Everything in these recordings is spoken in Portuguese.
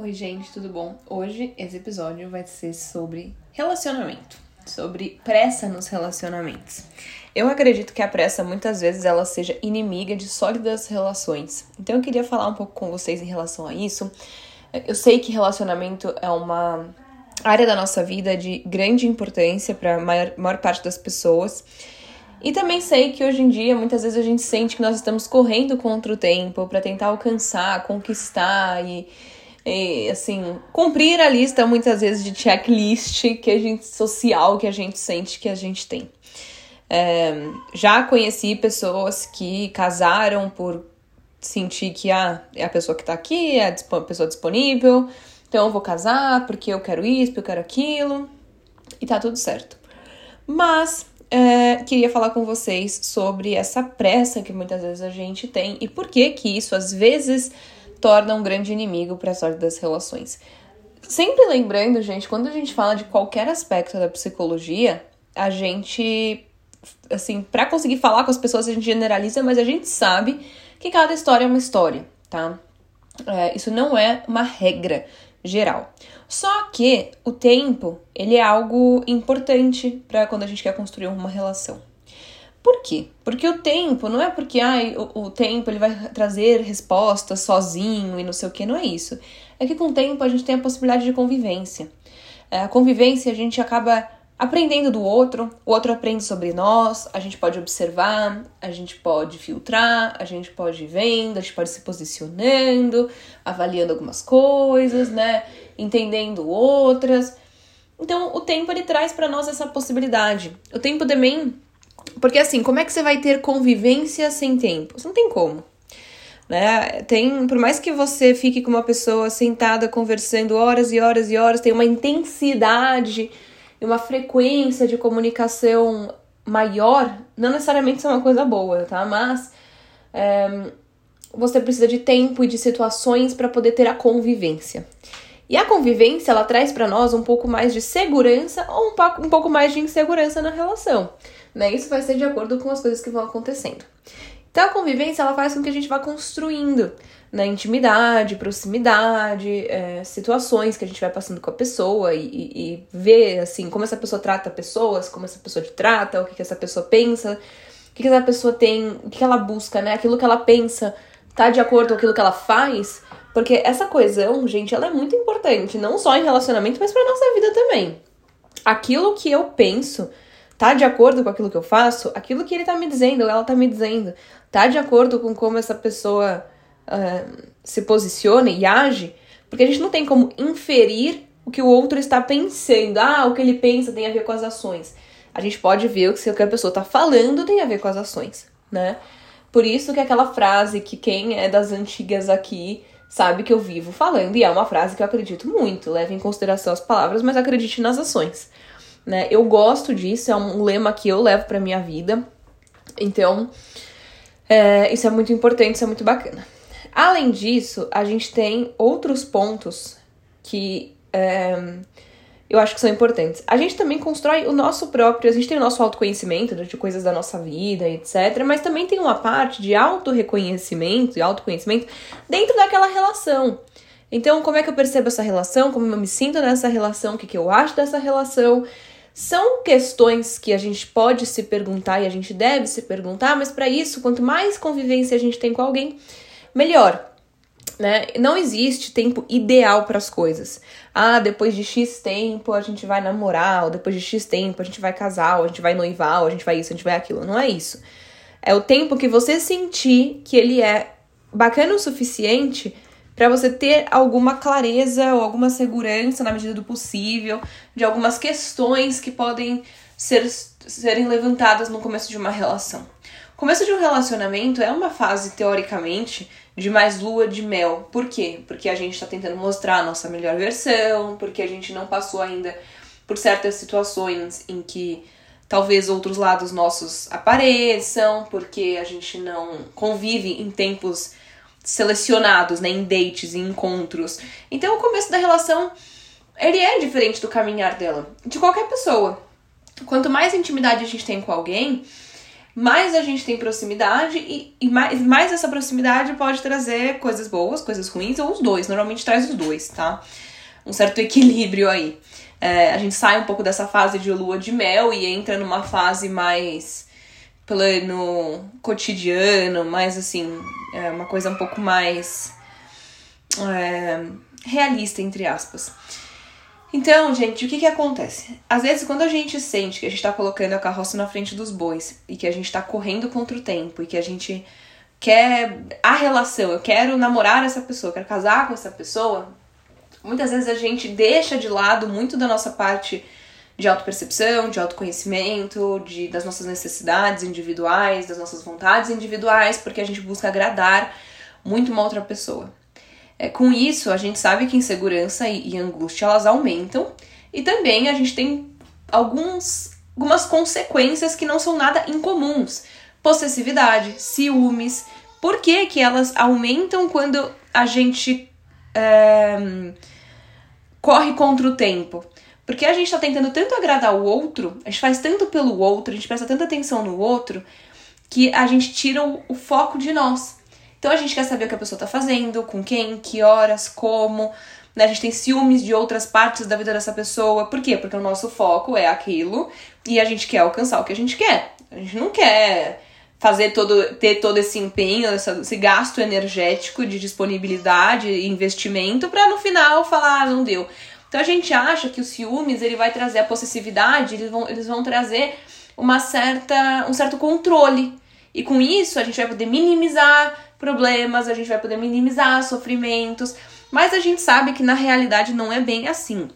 Oi, gente, tudo bom? Hoje esse episódio vai ser sobre relacionamento, sobre pressa nos relacionamentos. Eu acredito que a pressa muitas vezes ela seja inimiga de sólidas relações. Então eu queria falar um pouco com vocês em relação a isso. Eu sei que relacionamento é uma área da nossa vida de grande importância para a maior, maior parte das pessoas. E também sei que hoje em dia muitas vezes a gente sente que nós estamos correndo contra o tempo para tentar alcançar, conquistar e e, assim, cumprir a lista muitas vezes de checklist que a gente social que a gente sente que a gente tem. É, já conheci pessoas que casaram por sentir que ah, é a pessoa que tá aqui, é a pessoa disponível, então eu vou casar porque eu quero isso, porque eu quero aquilo, e tá tudo certo. Mas é, queria falar com vocês sobre essa pressa que muitas vezes a gente tem e por que que isso às vezes torna um grande inimigo para a sorte das relações. Sempre lembrando, gente, quando a gente fala de qualquer aspecto da psicologia, a gente, assim, para conseguir falar com as pessoas, a gente generaliza, mas a gente sabe que cada história é uma história, tá? É, isso não é uma regra geral. Só que o tempo, ele é algo importante para quando a gente quer construir uma relação. Por quê? Porque o tempo, não é porque ai, o, o tempo ele vai trazer respostas sozinho e não sei o que, não é isso. É que com o tempo a gente tem a possibilidade de convivência. É, a convivência a gente acaba aprendendo do outro, o outro aprende sobre nós, a gente pode observar, a gente pode filtrar, a gente pode ir vendo, a gente pode se posicionando, avaliando algumas coisas, né? Entendendo outras. Então, o tempo ele traz para nós essa possibilidade. O tempo também porque assim, como é que você vai ter convivência sem tempo? Você não tem como. Né? Tem, por mais que você fique com uma pessoa sentada conversando horas e horas e horas, tem uma intensidade e uma frequência de comunicação maior, não necessariamente isso é uma coisa boa, tá? Mas é, você precisa de tempo e de situações para poder ter a convivência. E a convivência, ela traz para nós um pouco mais de segurança ou um pouco, um pouco mais de insegurança na relação né? Isso vai ser de acordo com as coisas que vão acontecendo. Então a convivência ela faz com que a gente vá construindo na né, intimidade, proximidade, é, situações que a gente vai passando com a pessoa e, e, e, ver assim como essa pessoa trata pessoas, como essa pessoa te trata, o que, que essa pessoa pensa, o que, que essa pessoa tem, o que, que ela busca, né? Aquilo que ela pensa tá de acordo com aquilo que ela faz, porque essa coesão, gente, ela é muito importante, não só em relacionamento, mas para nossa vida também. Aquilo que eu penso tá de acordo com aquilo que eu faço, aquilo que ele tá me dizendo, ou ela tá me dizendo, tá de acordo com como essa pessoa uh, se posiciona e age, porque a gente não tem como inferir o que o outro está pensando. Ah, o que ele pensa tem a ver com as ações. A gente pode ver o que a pessoa tá falando tem a ver com as ações, né? Por isso que aquela frase que quem é das antigas aqui sabe que eu vivo falando, e é uma frase que eu acredito muito. Leve em consideração as palavras, mas acredite nas ações né? Eu gosto disso, é um lema que eu levo para minha vida. Então, é, isso é muito importante, isso é muito bacana. Além disso, a gente tem outros pontos que é, eu acho que são importantes. A gente também constrói o nosso próprio, a gente tem o nosso autoconhecimento de coisas da nossa vida, etc. Mas também tem uma parte de autorreconhecimento e autoconhecimento dentro daquela relação. Então, como é que eu percebo essa relação? Como eu me sinto nessa relação? O que, que eu acho dessa relação? São questões que a gente pode se perguntar e a gente deve se perguntar, mas para isso, quanto mais convivência a gente tem com alguém, melhor. Né? Não existe tempo ideal para as coisas. Ah, depois de X tempo a gente vai namorar, ou depois de X tempo a gente vai casar, ou a gente vai noivar, ou a gente vai isso, a gente vai aquilo. Não é isso. É o tempo que você sentir que ele é bacana o suficiente para você ter alguma clareza ou alguma segurança na medida do possível de algumas questões que podem ser, serem levantadas no começo de uma relação. O começo de um relacionamento é uma fase, teoricamente, de mais lua de mel. Por quê? Porque a gente está tentando mostrar a nossa melhor versão, porque a gente não passou ainda por certas situações em que talvez outros lados nossos apareçam, porque a gente não convive em tempos selecionados, né, em dates, em encontros. Então o começo da relação ele é diferente do caminhar dela, de qualquer pessoa. Quanto mais intimidade a gente tem com alguém, mais a gente tem proximidade e, e mais, mais essa proximidade pode trazer coisas boas, coisas ruins, ou os dois. Normalmente traz os dois, tá? Um certo equilíbrio aí. É, a gente sai um pouco dessa fase de lua de mel e entra numa fase mais plano cotidiano, mais assim, é uma coisa um pouco mais é, realista, entre aspas. Então, gente, o que que acontece? Às vezes, quando a gente sente que a gente tá colocando a carroça na frente dos bois e que a gente tá correndo contra o tempo e que a gente quer a relação, eu quero namorar essa pessoa, quero casar com essa pessoa, muitas vezes a gente deixa de lado muito da nossa parte de autopercepção, de autoconhecimento, de, das nossas necessidades individuais, das nossas vontades individuais, porque a gente busca agradar muito uma outra pessoa. É, com isso, a gente sabe que insegurança e, e angústia elas aumentam e também a gente tem alguns, algumas consequências que não são nada incomuns. Possessividade, ciúmes. Por que, que elas aumentam quando a gente é, corre contra o tempo? Porque a gente está tentando tanto agradar o outro, a gente faz tanto pelo outro, a gente presta tanta atenção no outro, que a gente tira o, o foco de nós. Então a gente quer saber o que a pessoa está fazendo, com quem, que horas, como. Né? A gente tem ciúmes de outras partes da vida dessa pessoa. Por quê? Porque o nosso foco é aquilo e a gente quer alcançar o que a gente quer. A gente não quer fazer todo, ter todo esse empenho, esse gasto energético de disponibilidade e investimento para no final falar, ah, não deu. Então a gente acha que os ciúmes ele vai trazer a possessividade, eles vão, eles vão trazer uma certa, um certo controle. E com isso a gente vai poder minimizar problemas, a gente vai poder minimizar sofrimentos, mas a gente sabe que na realidade não é bem assim.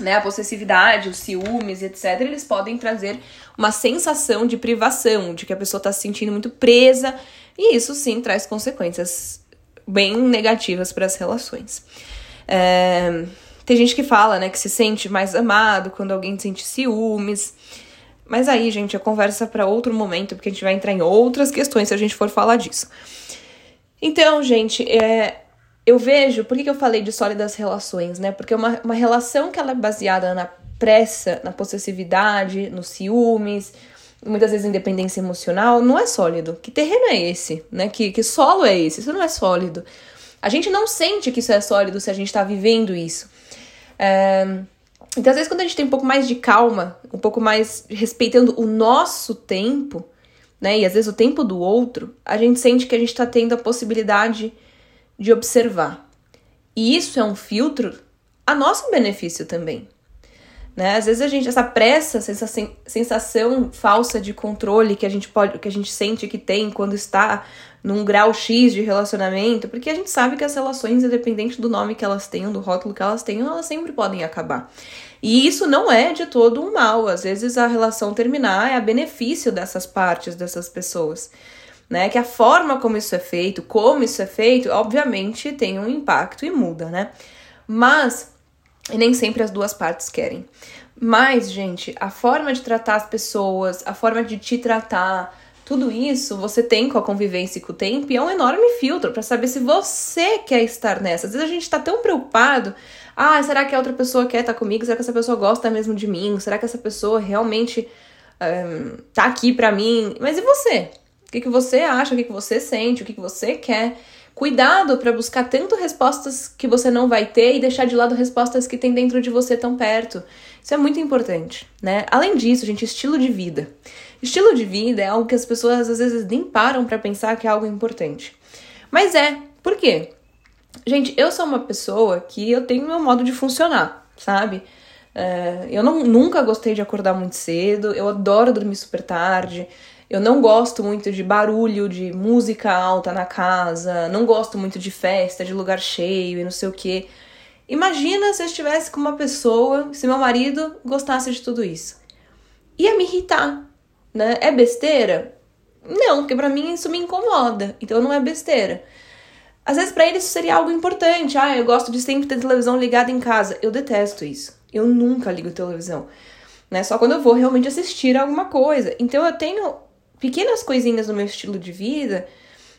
Né, a possessividade, os ciúmes, etc., eles podem trazer uma sensação de privação, de que a pessoa está se sentindo muito presa, e isso sim traz consequências bem negativas para as relações. É, tem gente que fala né, que se sente mais amado quando alguém sente ciúmes. Mas aí, gente, a conversa para outro momento, porque a gente vai entrar em outras questões se a gente for falar disso. Então, gente, é, eu vejo, por que, que eu falei de sólidas relações, né? Porque uma, uma relação que ela é baseada na pressa, na possessividade, nos ciúmes, muitas vezes independência emocional, não é sólido. Que terreno é esse, né? Que, que solo é esse? Isso não é sólido. A gente não sente que isso é sólido se a gente tá vivendo isso. É... Então, às vezes, quando a gente tem um pouco mais de calma, um pouco mais respeitando o nosso tempo, né? E às vezes o tempo do outro, a gente sente que a gente está tendo a possibilidade de observar. E isso é um filtro a nosso benefício também. Né? Às vezes a gente, essa pressa, essa sensação falsa de controle que a gente pode, que a gente sente que tem quando está num grau X de relacionamento, porque a gente sabe que as relações, independente do nome que elas tenham, do rótulo que elas tenham, elas sempre podem acabar. E isso não é de todo um mal. Às vezes a relação terminar é a benefício dessas partes, dessas pessoas. Né? Que a forma como isso é feito, como isso é feito, obviamente tem um impacto e muda, né? Mas nem sempre as duas partes querem. Mas, gente, a forma de tratar as pessoas, a forma de te tratar, tudo isso você tem com a convivência e com o tempo e é um enorme filtro para saber se você quer estar nessa. Às vezes a gente tá tão preocupado ah, será que a outra pessoa quer estar comigo? Será que essa pessoa gosta mesmo de mim? Será que essa pessoa realmente um, tá aqui pra mim? Mas e você? O que, que você acha? O que, que você sente? O que, que você quer? Cuidado para buscar tanto respostas que você não vai ter e deixar de lado respostas que tem dentro de você tão perto. Isso é muito importante, né? Além disso, gente, estilo de vida. Estilo de vida é algo que as pessoas às vezes nem param para pensar que é algo importante. Mas é. Por quê? Gente, eu sou uma pessoa que eu tenho meu modo de funcionar, sabe? É, eu não, nunca gostei de acordar muito cedo, eu adoro dormir super tarde, eu não gosto muito de barulho, de música alta na casa, não gosto muito de festa, de lugar cheio e não sei o que. Imagina se eu estivesse com uma pessoa, se meu marido gostasse de tudo isso. Ia me irritar, né? É besteira? Não, porque para mim isso me incomoda, então não é besteira. Às vezes para eles isso seria algo importante. Ah, eu gosto de sempre ter televisão ligada em casa. Eu detesto isso. Eu nunca ligo televisão. Né? Só quando eu vou realmente assistir alguma coisa. Então eu tenho pequenas coisinhas no meu estilo de vida,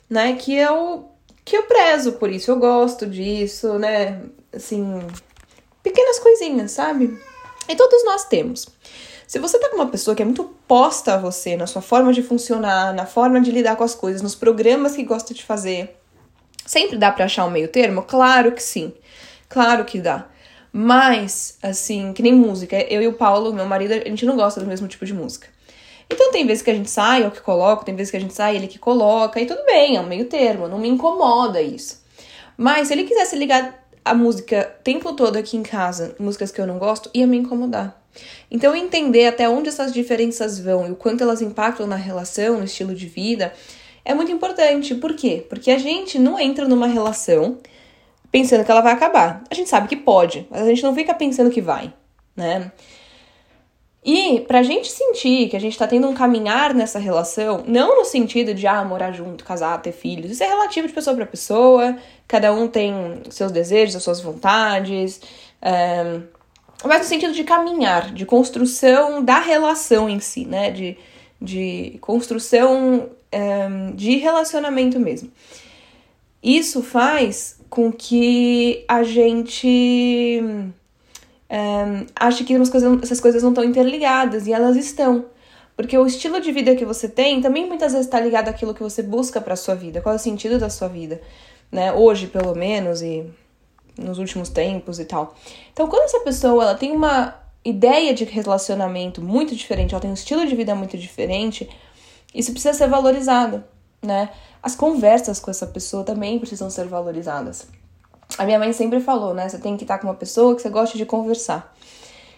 né, que eu que eu prezo por isso. Eu gosto disso, né? Assim, pequenas coisinhas, sabe? E todos nós temos. Se você tá com uma pessoa que é muito posta a você, na sua forma de funcionar, na forma de lidar com as coisas, nos programas que gosta de fazer, sempre dá para achar um meio termo? Claro que sim. Claro que dá. Mas, assim, que nem música. Eu e o Paulo, meu marido, a gente não gosta do mesmo tipo de música. Então tem vezes que a gente sai, eu que coloco, tem vezes que a gente sai, ele que coloca, e tudo bem, é um meio termo, não me incomoda isso. Mas se ele quisesse ligar a música o tempo todo aqui em casa, músicas que eu não gosto, ia me incomodar. Então entender até onde essas diferenças vão e o quanto elas impactam na relação, no estilo de vida, é muito importante. Por quê? Porque a gente não entra numa relação pensando que ela vai acabar. A gente sabe que pode, mas a gente não fica pensando que vai, né? E pra gente sentir que a gente tá tendo um caminhar nessa relação, não no sentido de ah, morar junto, casar, ter filhos, isso é relativo de pessoa para pessoa, cada um tem seus desejos, as suas vontades, é, mas no sentido de caminhar, de construção da relação em si, né? De, de construção é, de relacionamento mesmo. Isso faz com que a gente um, acha que coisas, essas coisas não estão interligadas e elas estão. Porque o estilo de vida que você tem também muitas vezes está ligado àquilo que você busca para sua vida, qual é o sentido da sua vida, né? Hoje, pelo menos, e nos últimos tempos e tal. Então, quando essa pessoa ela tem uma ideia de relacionamento muito diferente, ela tem um estilo de vida muito diferente, isso precisa ser valorizado, né? As conversas com essa pessoa também precisam ser valorizadas. A minha mãe sempre falou, né? Você tem que estar com uma pessoa que você gosta de conversar.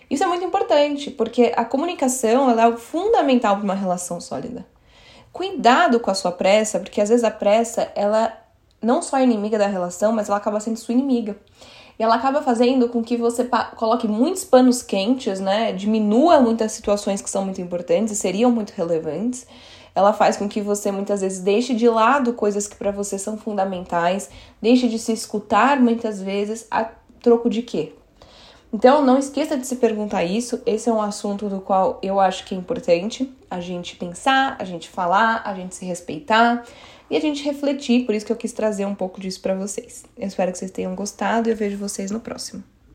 Isso é muito importante, porque a comunicação ela é fundamental para uma relação sólida. Cuidado com a sua pressa, porque às vezes a pressa, ela não só é inimiga da relação, mas ela acaba sendo sua inimiga. E ela acaba fazendo com que você coloque muitos panos quentes, né? Diminua muitas situações que são muito importantes e seriam muito relevantes ela faz com que você muitas vezes deixe de lado coisas que para você são fundamentais, deixe de se escutar muitas vezes a troco de quê? Então, não esqueça de se perguntar isso. Esse é um assunto do qual eu acho que é importante a gente pensar, a gente falar, a gente se respeitar e a gente refletir. Por isso que eu quis trazer um pouco disso para vocês. Eu espero que vocês tenham gostado e eu vejo vocês no próximo.